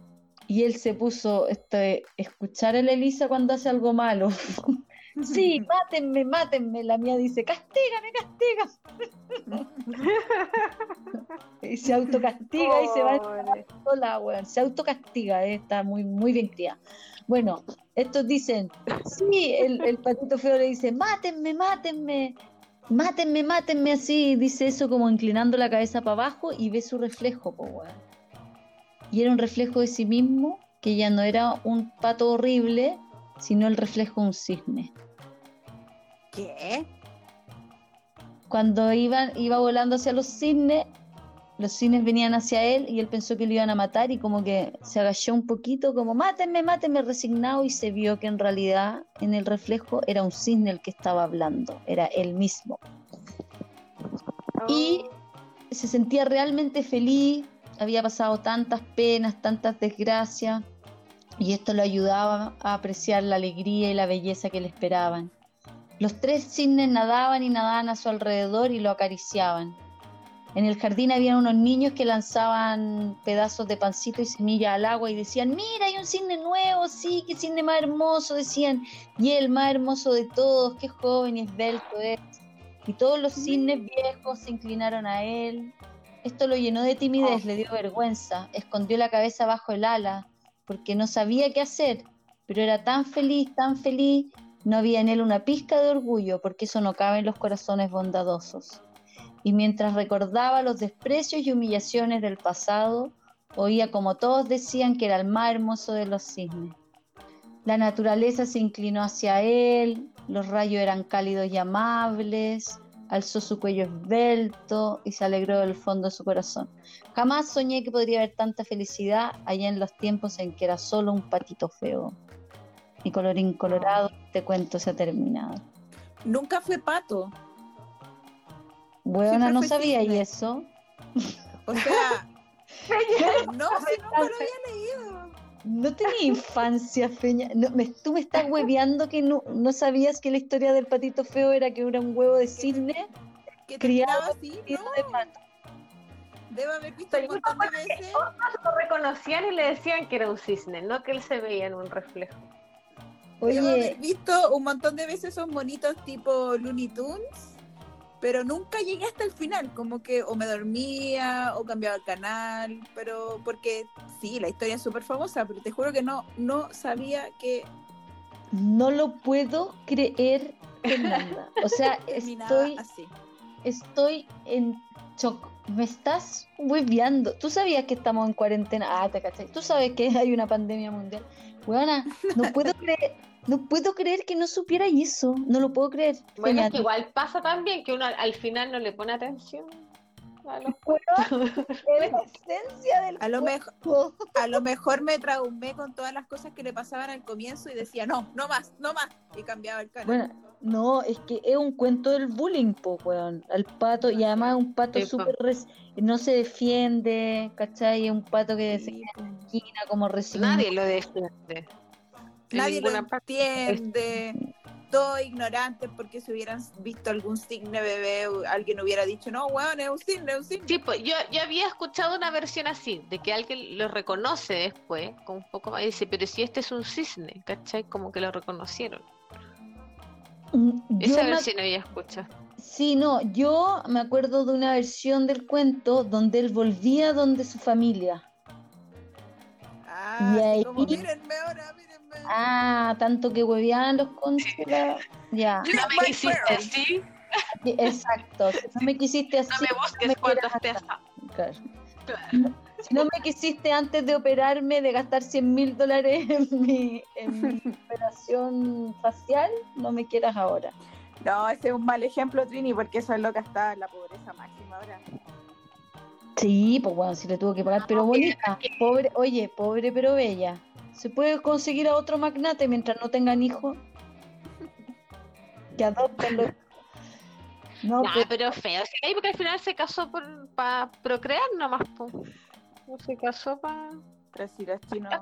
Y él se puso este, escuchar a la Elisa cuando hace algo malo. Sí, mátenme, mátenme. La mía dice, castígame, castígame. Y se autocastiga y se va sola, weón. Se autocastiga, eh, está muy, muy bien criada. Bueno, estos dicen, sí, el, el patito feo le dice, mátenme, mátenme, mátenme, mátenme así, dice eso como inclinando la cabeza para abajo y ve su reflejo, po, weón. Y era un reflejo de sí mismo, que ya no era un pato horrible, sino el reflejo de un cisne. ¿Qué? Cuando iban, iba volando hacia los cisnes, los cisnes venían hacia él y él pensó que lo iban a matar y como que se agachó un poquito, como mátenme, mátenme, resignado y se vio que en realidad en el reflejo era un cisne el que estaba hablando, era él mismo. Y se sentía realmente feliz, había pasado tantas penas, tantas desgracias y esto lo ayudaba a apreciar la alegría y la belleza que le esperaban. Los tres cisnes nadaban y nadaban a su alrededor y lo acariciaban. En el jardín había unos niños que lanzaban pedazos de pancito y semillas al agua y decían, mira, hay un cisne nuevo, sí, qué cisne más hermoso, decían, y el más hermoso de todos, qué joven y esbelto es. Y todos los cisnes viejos se inclinaron a él. Esto lo llenó de timidez, le dio vergüenza, escondió la cabeza bajo el ala, porque no sabía qué hacer, pero era tan feliz, tan feliz, no había en él una pizca de orgullo, porque eso no cabe en los corazones bondadosos. Y mientras recordaba los desprecios y humillaciones del pasado, oía como todos decían que era el más hermoso de los cisnes. La naturaleza se inclinó hacia él, los rayos eran cálidos y amables, alzó su cuello esbelto y se alegró del fondo de su corazón. Jamás soñé que podría haber tanta felicidad allá en los tiempos en que era solo un patito feo. Y colorín colorado, este cuento se ha terminado. Nunca fue pato. Siempre no sabía y eso. O sea, no, si lo había leído. No tenía infancia, Feña. No, me- tú me estás hueveando que no, no sabías que la historia del patito feo era que era un huevo de cisne Que Criado así, no. de pato. Debo haber visto un montón de veces. Lo reconocían y le decían que era un cisne, no que él se veía en un reflejo. Debo haber Oye, visto un montón de veces esos monitos tipo Looney Tunes, pero nunca llegué hasta el final, como que o me dormía o cambiaba el canal, pero porque sí, la historia es súper famosa, pero te juro que no, no sabía que no lo puedo creer, Fernanda. O sea, estoy, así. estoy en shock. Me estás hueveando. ¿Tú sabías que estamos en cuarentena? Ah, te cachai. ¿Tú sabes que hay una pandemia mundial? Buena, no puedo creer, no puedo creer que no supiera eso. No lo puedo creer. Bueno, es que igual pasa también que uno al, al final no le pone atención a los Weón, es la esencia del A lo, mejor, a lo mejor me traumé con todas las cosas que le pasaban al comienzo y decía, no, no más, no más, y cambiaba el canal. Bueno, no, es que es un cuento del bullying, po, weón. Al pato, y además es un pato Sí, súper res- no se defiende, ¿cachai? Es un pato que se Sí, pues. esquina como resignado. Nadie lo defiende. Nadie lo entiende, todos ignorantes porque si hubieran visto algún cisne bebé, alguien hubiera dicho, no, weón, es un cisne, es un cisne. Sí, pues yo, yo había escuchado una versión así, de que alguien lo reconoce después, con un poco más, y dice, pero si este es un cisne, ¿cachai? Como que lo reconocieron. Mm, Yo Esa me- versión había escuchado. Sí, no, yo me acuerdo de una versión del cuento donde él volvía donde su familia. Ah, Y ahí- como, mírenme ahora, mírenme. Ah, tanto que hueveaban los conchos. Ya, No me quisiste así, sí, exacto. Si no me quisiste así, no me busques me cuando estés claro. Claro. Si no me quisiste antes de operarme, de gastar 100 mil dólares en mi, en mi operación facial, no me quieras ahora. No, ese es un mal ejemplo, Trini, porque esa loca está en la pobreza máxima ahora. Sí, pues bueno, si le tuvo que pagar, pero bonita, pobre, oye, pobre pero bella. ¿Se puede conseguir a otro magnate mientras no tengan hijos? Que adoptenlo. No, Nah, pues, pero feo. Sí, ahí porque al final se casó para procrear nomás. po. No se casó para... Pero si los chinos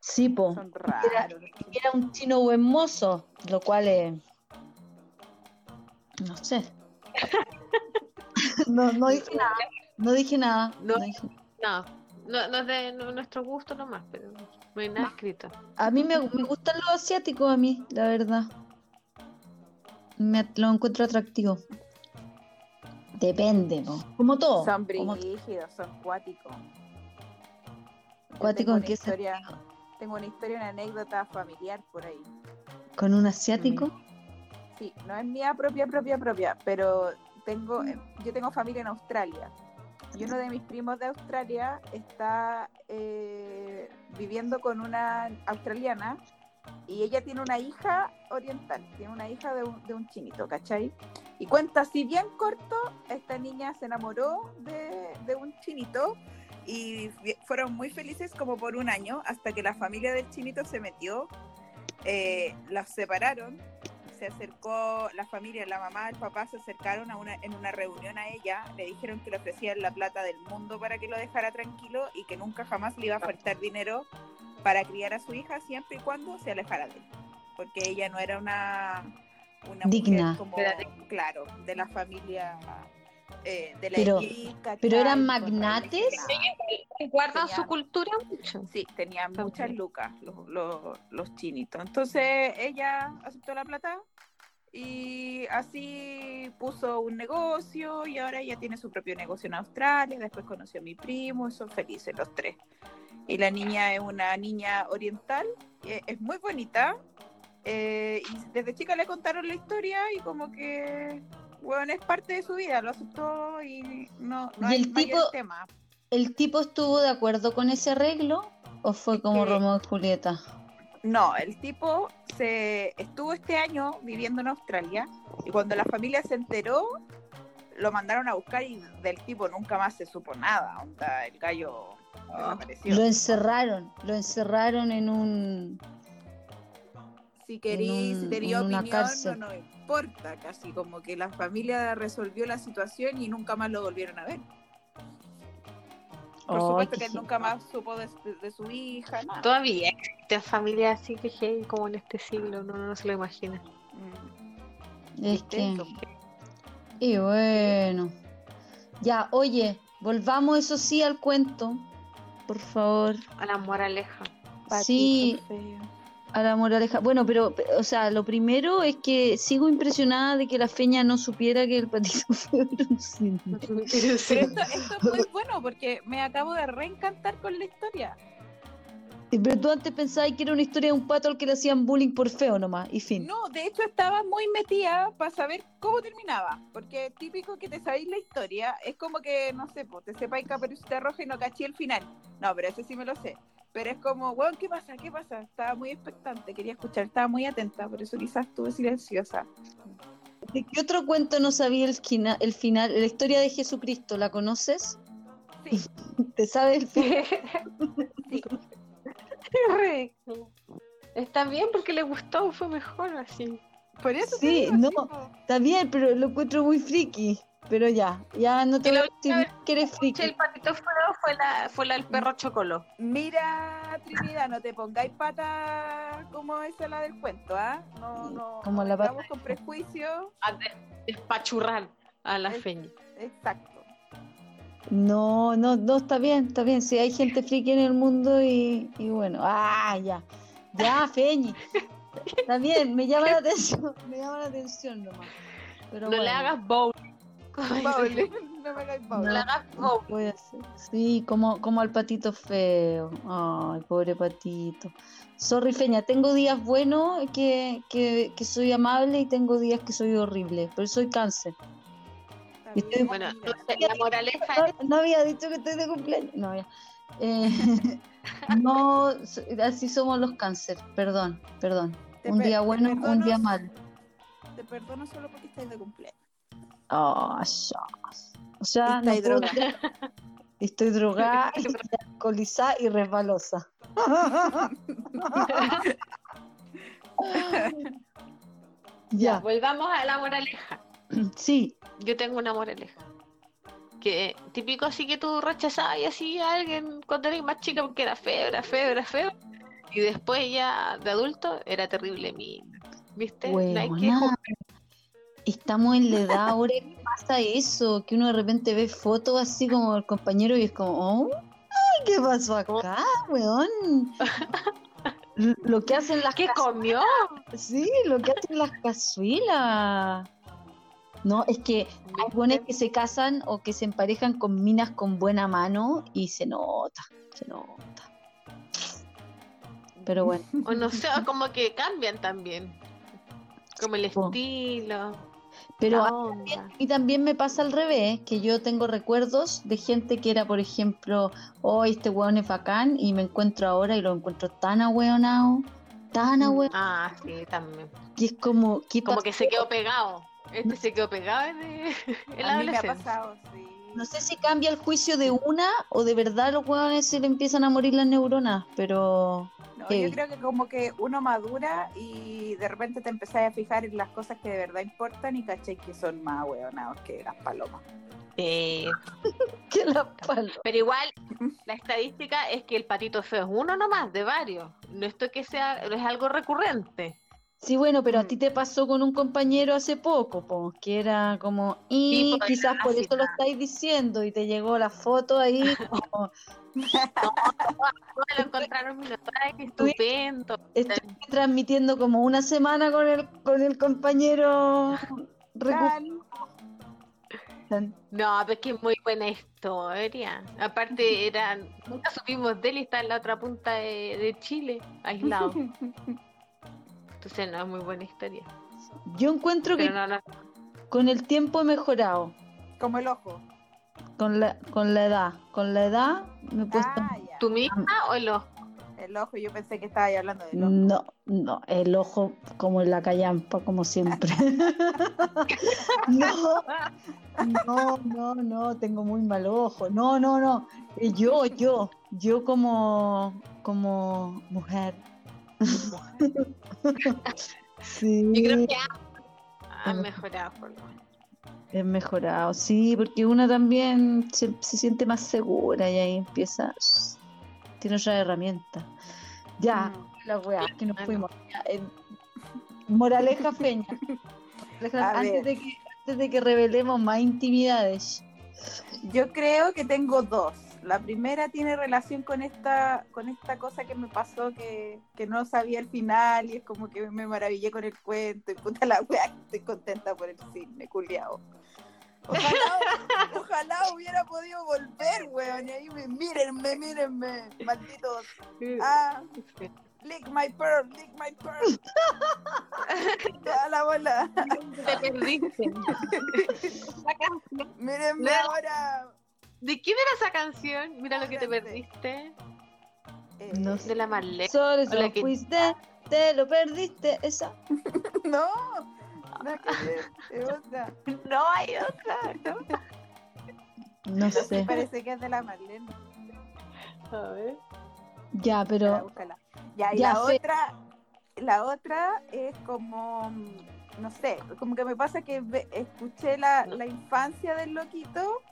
Sí, po. son raros. Era un chino buen mozo, lo cual es. No sé. no, no dije nada. No dije nada. No. no dije- No, no, no es de nu- nuestro gusto nomás, pero no hay nada escrito. A mí me, me gustan los asiáticos, a mí, la verdad. Me lo encuentro atractivo. Depende, po. Como todo. Son brígidos, son cuáticos. Yo Cuático tengo en qué historia, Tengo una historia, una anécdota familiar por ahí. con un asiático. Sí, no es mía propia, propia, propia, pero tengo, eh, yo tengo familia en Australia. Y uno de mis primos de Australia está eh, viviendo con una australiana y ella tiene una hija oriental, tiene una hija de un, de un chinito, ¿cachai? Y cuenta así bien corto, esta niña se enamoró de, de un chinito y fueron muy felices como por un año hasta que la familia del chinito se metió, eh, las separaron se acercó la familia, la mamá, el papá se acercaron a una, en una reunión a ella, le dijeron que le ofrecían la plata del mundo para que lo dejara tranquilo y que nunca jamás le iba a faltar dinero para criar a su hija siempre y cuando se alejara de él. Porque ella no era una, una Digna. mujer como, Era claro, de la familia eh, de la Pero- pero eran magnates. privilegios. Guardan Tenía- su cultura mucho. Sí, tenían muchas lucas los, los, los chinitos. Entonces ella aceptó la plata y así puso un negocio y ahora ella tiene su propio negocio en Australia. Después conoció a mi primo y son felices los tres. Y la niña es una niña oriental, es muy bonita. eh, y desde chica le contaron la historia y como que, bueno, es parte de su vida, lo aceptó y no, no ¿Y hay el tipo- tema. ¿El tipo estuvo de acuerdo con ese arreglo? ¿O fue como que- Romeo y Julieta? No, el tipo se estuvo este año viviendo en Australia y cuando la familia se enteró, lo mandaron a buscar y del tipo nunca más se supo nada. Onda, el gallo desapareció. Lo encerraron, lo encerraron en un... Si si un- tenía opinión, no nos importa casi, como que la familia resolvió la situación y nunca más lo volvieron a ver. Por supuesto que él nunca más supo de, de- de su hija, nada. Todavía existen familias así que como en este siglo, no, no se lo imagina. Mm. Es que... Y bueno. Ya, oye, volvamos eso sí al cuento. Por favor. A la moraleja. Sí, Patito feo. A la moraleja. Bueno, pero, pe- o sea, lo primero es que sigo impresionada de que la feña no supiera que el patito feo era un. Pero esto, esto es muy bueno porque me acabo de reencantar con la historia. Pero tú antes pensabas que era una historia de un pato al que le hacían bullying por feo nomás, y fin. No, de hecho estaba muy metida para saber cómo terminaba. Porque típico que te sabéis la historia es como que, no sé, pues, te sepáis Caperucita Roja y no caché el final. No, pero ese sí me lo sé. Pero es como, weón, ¿qué pasa? ¿Qué pasa? Estaba muy expectante, quería escuchar, estaba muy atenta, por eso quizás estuve silenciosa. ¿De qué otro cuento no sabía el, quina- el final? La historia de Jesucristo, ¿la conoces? Sí, ¿Te sabes el final? sí. Ridículo. Está bien porque le gustó, fue mejor así. Por eso Sí, te digo, no. Está bien, pero lo encuentro muy friki. Pero ya, ya no te voy a decir que eres friki. el patito feo fue la, fue la del perro chocolo. Mira, Trinidad, no te pongáis pata como esa la del cuento, ¿ah? No, no. Como no la pata. con prejuicio. A de- despachurrar a la Es- feña. Exacto. No, no, no, está bien, está bien. Si hay gente friki en el mundo y, y bueno, ah, ya. Ya, Feñi. Está bien, me llama la atención, me llama la atención nomás. Pero No bueno, le hagas bowl. Paule, no me hagáis No Paule. le hagas no bowl. puede ser. Sí, como, como al patito feo. Ay, pobre patito. Sorry, Feña, tengo días buenos que, que, que soy amable y tengo días que soy horrible, pero soy cáncer. Y estoy- Bueno, no sé, la moraleja es No, no había dicho que estoy de cumpleaños. No, ya. Eh, no, así somos los cáncer. Perdón, perdón. Te un per- día bueno, un día malo. Te perdono solo porque estás de cumpleaños. Oh, ya. O sea, no puedo Estoy drogada, alcoholizada y resbalosa. ya, Volvamos a la moraleja. sí. Yo tengo una moraleja. Que típico así que tú rechazas y así a alguien cuando era más chica porque era feo, era feo, era feo. Y después ya de adulto era terrible mi. ¿Viste? No hay que. Estamos en la edad ahora que pasa eso, que uno de repente ve fotos así como el compañero y es como, oh, ay, ¿qué pasó acá, weón? Lo que hacen las ¿Qué comió? Sí, lo que hacen las cazuelas. No, es que hay buenos que se casan o que se emparejan con minas con buena mano y se nota, se nota. Pero bueno, O no sé, como que cambian también. Como el estilo. Pero la a onda. mí también me pasa al revés, que yo tengo recuerdos de gente que era, por ejemplo, oh, este weón es bacán y me encuentro ahora y lo encuentro tan ahueonado, tan ahueonado, Ah, sí, también. que es como, ¿qué Como pasó? que se quedó pegado. Este se quedó pegado en, en la A mí me ha adolescencia. pasado, sí. No sé si cambia el juicio de una o de verdad los hueones se le empiezan a morir las neuronas, pero No, yo creo que como que uno madura y de repente te empezás a fijar en las cosas que de verdad importan y caché que son más hueonados que las palomas. Sí. que la. Pero igual, la estadística es que el patito feo es uno nomás de varios. No esto que sea, es algo recurrente. Sí, bueno, pero a Mm. ti te pasó con un compañero hace poco, po, que era como, y Sí, quizás por eso lo está. estáis diciendo y te llegó la foto ahí, como, lo encontraron ay, qué estupendo. estoy transmitiendo como una semana con el, con el compañero. No, pero es que es muy buena historia. Aparte, eran, nunca supimos de él y está en la otra punta de, de Chile, aislado. Entonces, no, es muy buena historia. Yo encuentro que Pero no, no. con el tiempo he mejorado, Como el ojo. con la, con la edad, con la edad me he puesto... Ah. ¿Tú misma o el ojo? El ojo, yo pensé que estaba ahí hablando del ojo. No, no, el ojo como en la callampa, como siempre. no, no, no, no, tengo muy mal ojo. No, no, no. Eh, Yo, yo, yo como, como mujer. Sí, Yo creo que ha, ha mejorado por lo menos. he mejorado. Sí, porque una también se, se siente más segura y ahí empieza. Tiene otra herramienta. Ya, Mm. la weá, que nos no. fuimos. Ya, eh, moraleja feña. Moraleja- antes, de que, antes de que revelemos más intimidades. Yo creo que tengo dos. La primera tiene relación con esta, con esta cosa que me pasó que, que no sabía el final y es como que me maravillé con el cuento y puta la wea, estoy contenta por el cine, culiao. Ojalá, ojalá hubiera podido volver, weón, y ahí me, mírenme, mírenme, malditos. Ah, lick my pearl, lick my pearl. Ya la bola. Te perdiste. Mírenme ahora. ¿De quién era esa canción? Mira lo que te perdiste. Eh, No sé. De la Marlene. Solo Hola, ¿qué- fuiste, te lo perdiste. Esa. No, que es otra. No hay otra. ¿no? No sé. Parece que es de la Marlene. A ver. Ya, Ya, pero. Ya, y Ya, la Fe- otra, la otra es como, no sé, como que me pasa que ve- escuché la, la infancia del loquito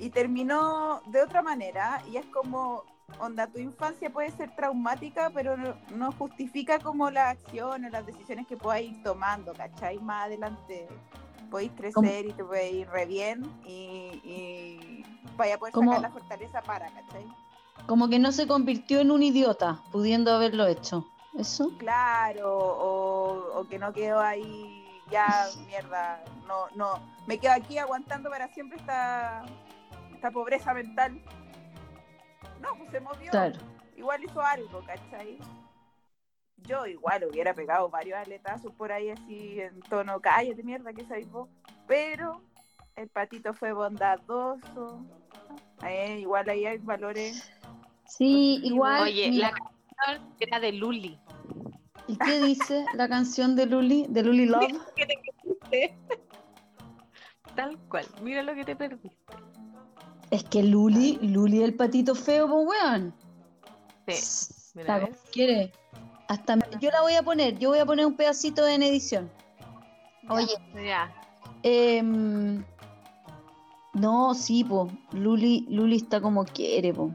y terminó de otra manera y es como, onda, tu infancia puede ser traumática, pero no, no justifica como las acciones, las decisiones que puedas ir tomando, ¿cachai? Más adelante podéis crecer y te puede ir re bien y, y vaya a poder sacar la fortaleza para, ¿cachai? Como que no se convirtió en un idiota, pudiendo haberlo hecho. ¿Eso? Claro, o, o que no quedo ahí, ya, mierda, no, no, me quedo aquí aguantando para siempre esta, esta pobreza mental. No, pues se movió, Claro. igual hizo algo, ¿cachai? Yo igual hubiera pegado varios aletazos por ahí así en tono, cállate mierda, que sabes vos, pero el patito fue bondadoso, eh, igual ahí hay valores, Sí, igual. Oye, mira, la canción era de Luli. ¿Y qué dice la canción de Luli? De Luli Love. Tal cual. Mira lo que te perdiste. Es que Luli, Luli el patito feo, pues weón. Sí. Quiere. Hasta yo la voy a poner, yo voy a poner un pedacito en edición. Oye, Ya. em, no, sí, po. Luli, Luli está como quiere, po.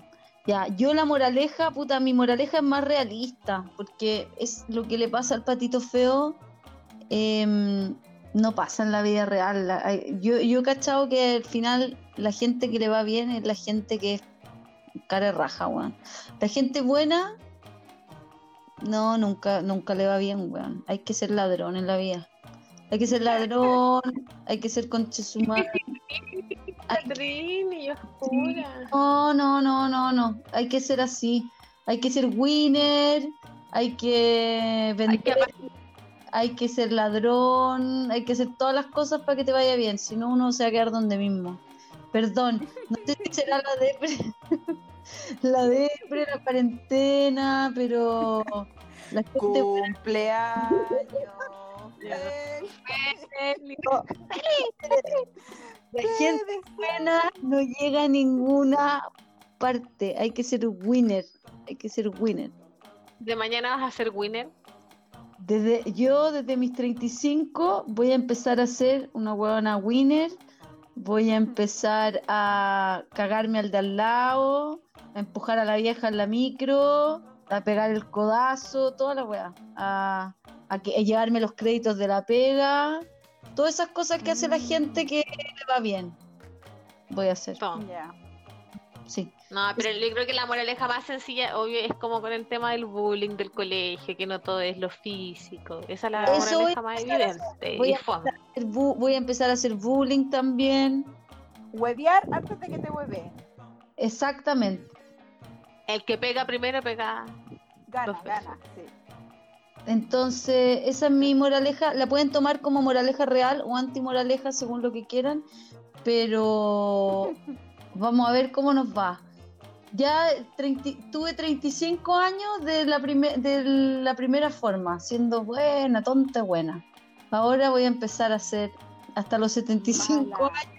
Ya, yo la moraleja, puta, mi moraleja es más realista, porque es lo que le pasa al patito feo, em, no pasa en la vida real. La- yo, yo he cachado que al final la gente que le va bien es la gente que es cara raja, weón. La gente buena, no, nunca, nunca le va bien, weón. Hay que ser ladrón en la vida. Hay que ser ladrón, hay que ser conchesumar. Oscura. No, no, no, no, no. Hay que ser así. Hay que ser winner, hay que Hay vender, hay que ser ladrón, hay que hacer todas las cosas para que te vaya bien. Si no, uno se va a quedar donde mismo. Perdón, no sé si será la depre, la depre, la cuarentena, pero la gente buena Cumpleaños. La gente buena no llega a ninguna parte. Hay que ser winner. Hay que ser winner. De mañana vas a ser winner. Desde, yo desde mis 35 voy a empezar a ser una huevona winner. Voy a empezar a cagarme al de al lado, a empujar a la vieja en la micro, a pegar el codazo, toda la weá. A, a, que, a llevarme los créditos de la pega. Todas esas cosas que hace la gente que le va bien. Voy a hacer. Ya. Sí. No, pero yo creo que la moraleja más sencilla, obvio, es como con el tema del bullying del colegio, que no todo es lo físico. Esa es la Eso moraleja voy a más evidente. Voy a fome. hacer bu- Voy a empezar a hacer bullying también. Huevear antes de que te hueve. Exactamente. El que pega primero pega. Gana, gana. Sí. Entonces, esa es mi moraleja. La pueden tomar como moraleja real o antimoraleja según lo que quieran, pero vamos a ver cómo nos va. Ya 30 tuve 35 años de la, de la primera forma, siendo buena, tonta, buena. Ahora voy a empezar a ser hasta los 75 Mala. años.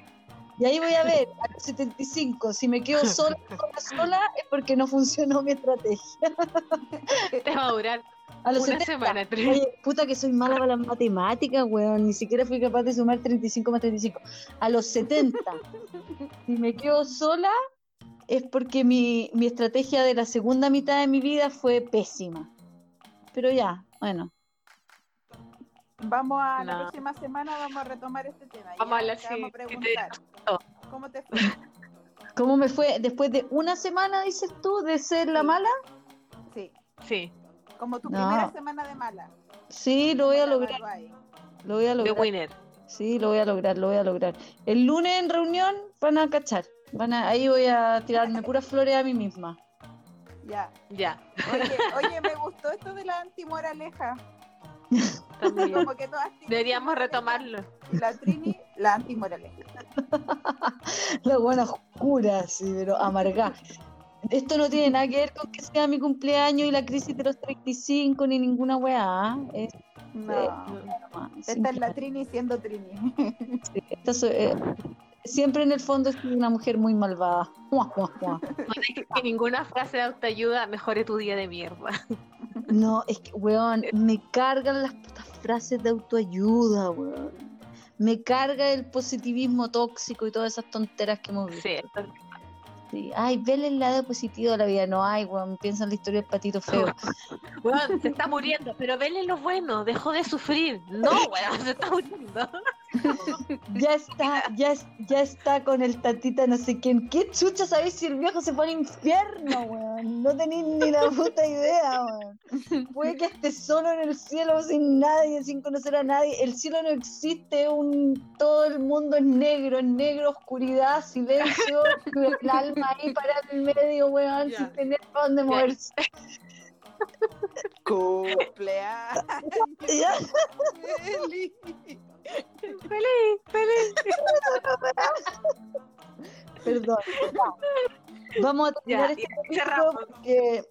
Y ahí voy a ver, a los 75, si me quedo sola, sola, sola, es porque no funcionó mi estrategia. Te va a durar A los una 70, semana, Trini. Oye, puta que soy mala para las matemáticas, weón. Ni siquiera fui capaz de sumar 35 más 35. A los 70, si me quedo sola, es porque mi, mi estrategia de la segunda mitad de mi vida fue pésima. Pero ya, bueno. Vamos a la próxima semana, vamos a retomar este tema. Vamos a hablar, te vamos a te- preguntar. ¿Cómo te fue? ¿Cómo me fue después de una semana, dices tú, de ser la mala? Sí, Sí, como tu No. primera semana de mala. Sí, lo voy a lograr. Lo voy a de lograr. winner. Sí, lo voy a lograr, lo voy a lograr. El lunes en reunión van a cachar. Van a, ahí voy a tirarme puras flores a mí misma. Ya. Ya. Oye, oye, me gustó esto de la antimoraleja. Como que todas Deberíamos retomarlo. La Trini, la antimoraleja. La buena oscura, sí, pero amarga. Esto no tiene nada que ver con que sea mi cumpleaños y la crisis de los 35 ni ninguna weá. ¿eh? Es, No. nomás, Esta es la Trini siendo Trini. sí, esta soy- eh, siempre en el fondo soy una mujer muy malvada. No dejes que ninguna frase de autoayuda mejore tu día de mierda. No, es que, weón, me cargan las putas frases de autoayuda, weón. Me carga el positivismo tóxico y todas esas tonteras que hemos visto. Sí, Sí. Ay, vele el lado positivo de la vida. No hay, weón. Piensa en la historia del patito feo. Weón, se está muriendo, pero vele lo bueno, dejó de sufrir. No, weón, se está muriendo. Ya está, ya, es- ya está con el tatita no sé quién. ¿Qué chucha sabéis si el viejo se fue al infierno, weón? No tenéis ni la puta idea, weón. Puede que esté solo en el cielo sin nadie, sin conocer a nadie. El cielo no existe, un todo el mundo es negro, es negro, oscuridad, silencio, el alma ahí para el medio, weón, sin tener para dónde Ya. moverse. Cumpleaños. Feliz. Feliz. Perdón. vamos. Vamos a terminar Ya, este capítulo porque.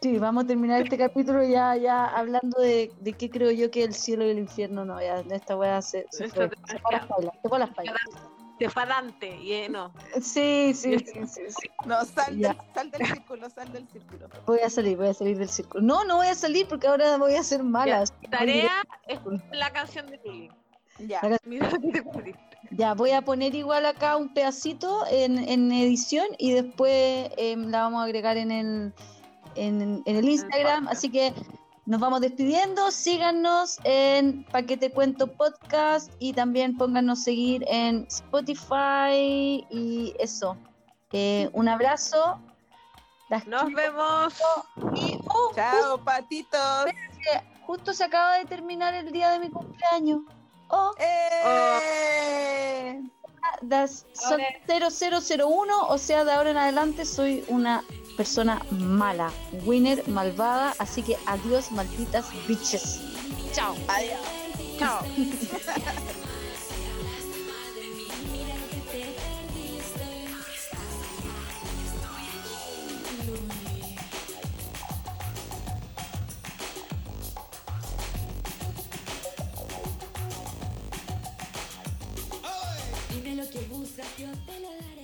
Sí, vamos a terminar este capítulo ya, ya hablando de, de qué creo yo que el cielo y el infierno no, ya esta weá se, se fue, se fue a las pailas, se fue a las pailas. Se fue a Dante, y eh, no. Sí, sí, sí, sí, sí. No, sal del, sal del círculo, sal del círculo. Voy a salir, voy a salir del círculo. No, no voy a salir porque ahora voy a ser mala. Tarea es la canción de Luli. Ya. Ya, voy a poner igual acá un pedacito en, en edición y después em, la vamos a agregar en el, en, en el Instagram. podcast. Así que nos vamos despidiendo. Síganos en Paquete Cuento Podcast y también pónganos seguir en Spotify y eso. Eh, un abrazo. Las Nos vemos. y- oh, Chao, patitos. justo, justo se acaba de terminar el día de mi cumpleaños. Oh, ¡Eh! Das- son 0001, o sea, de ahora en adelante soy una persona mala, winner, malvada, así que adiós, malditas bitches. Chao. Adiós. Chao. que buscas yo te lo daré.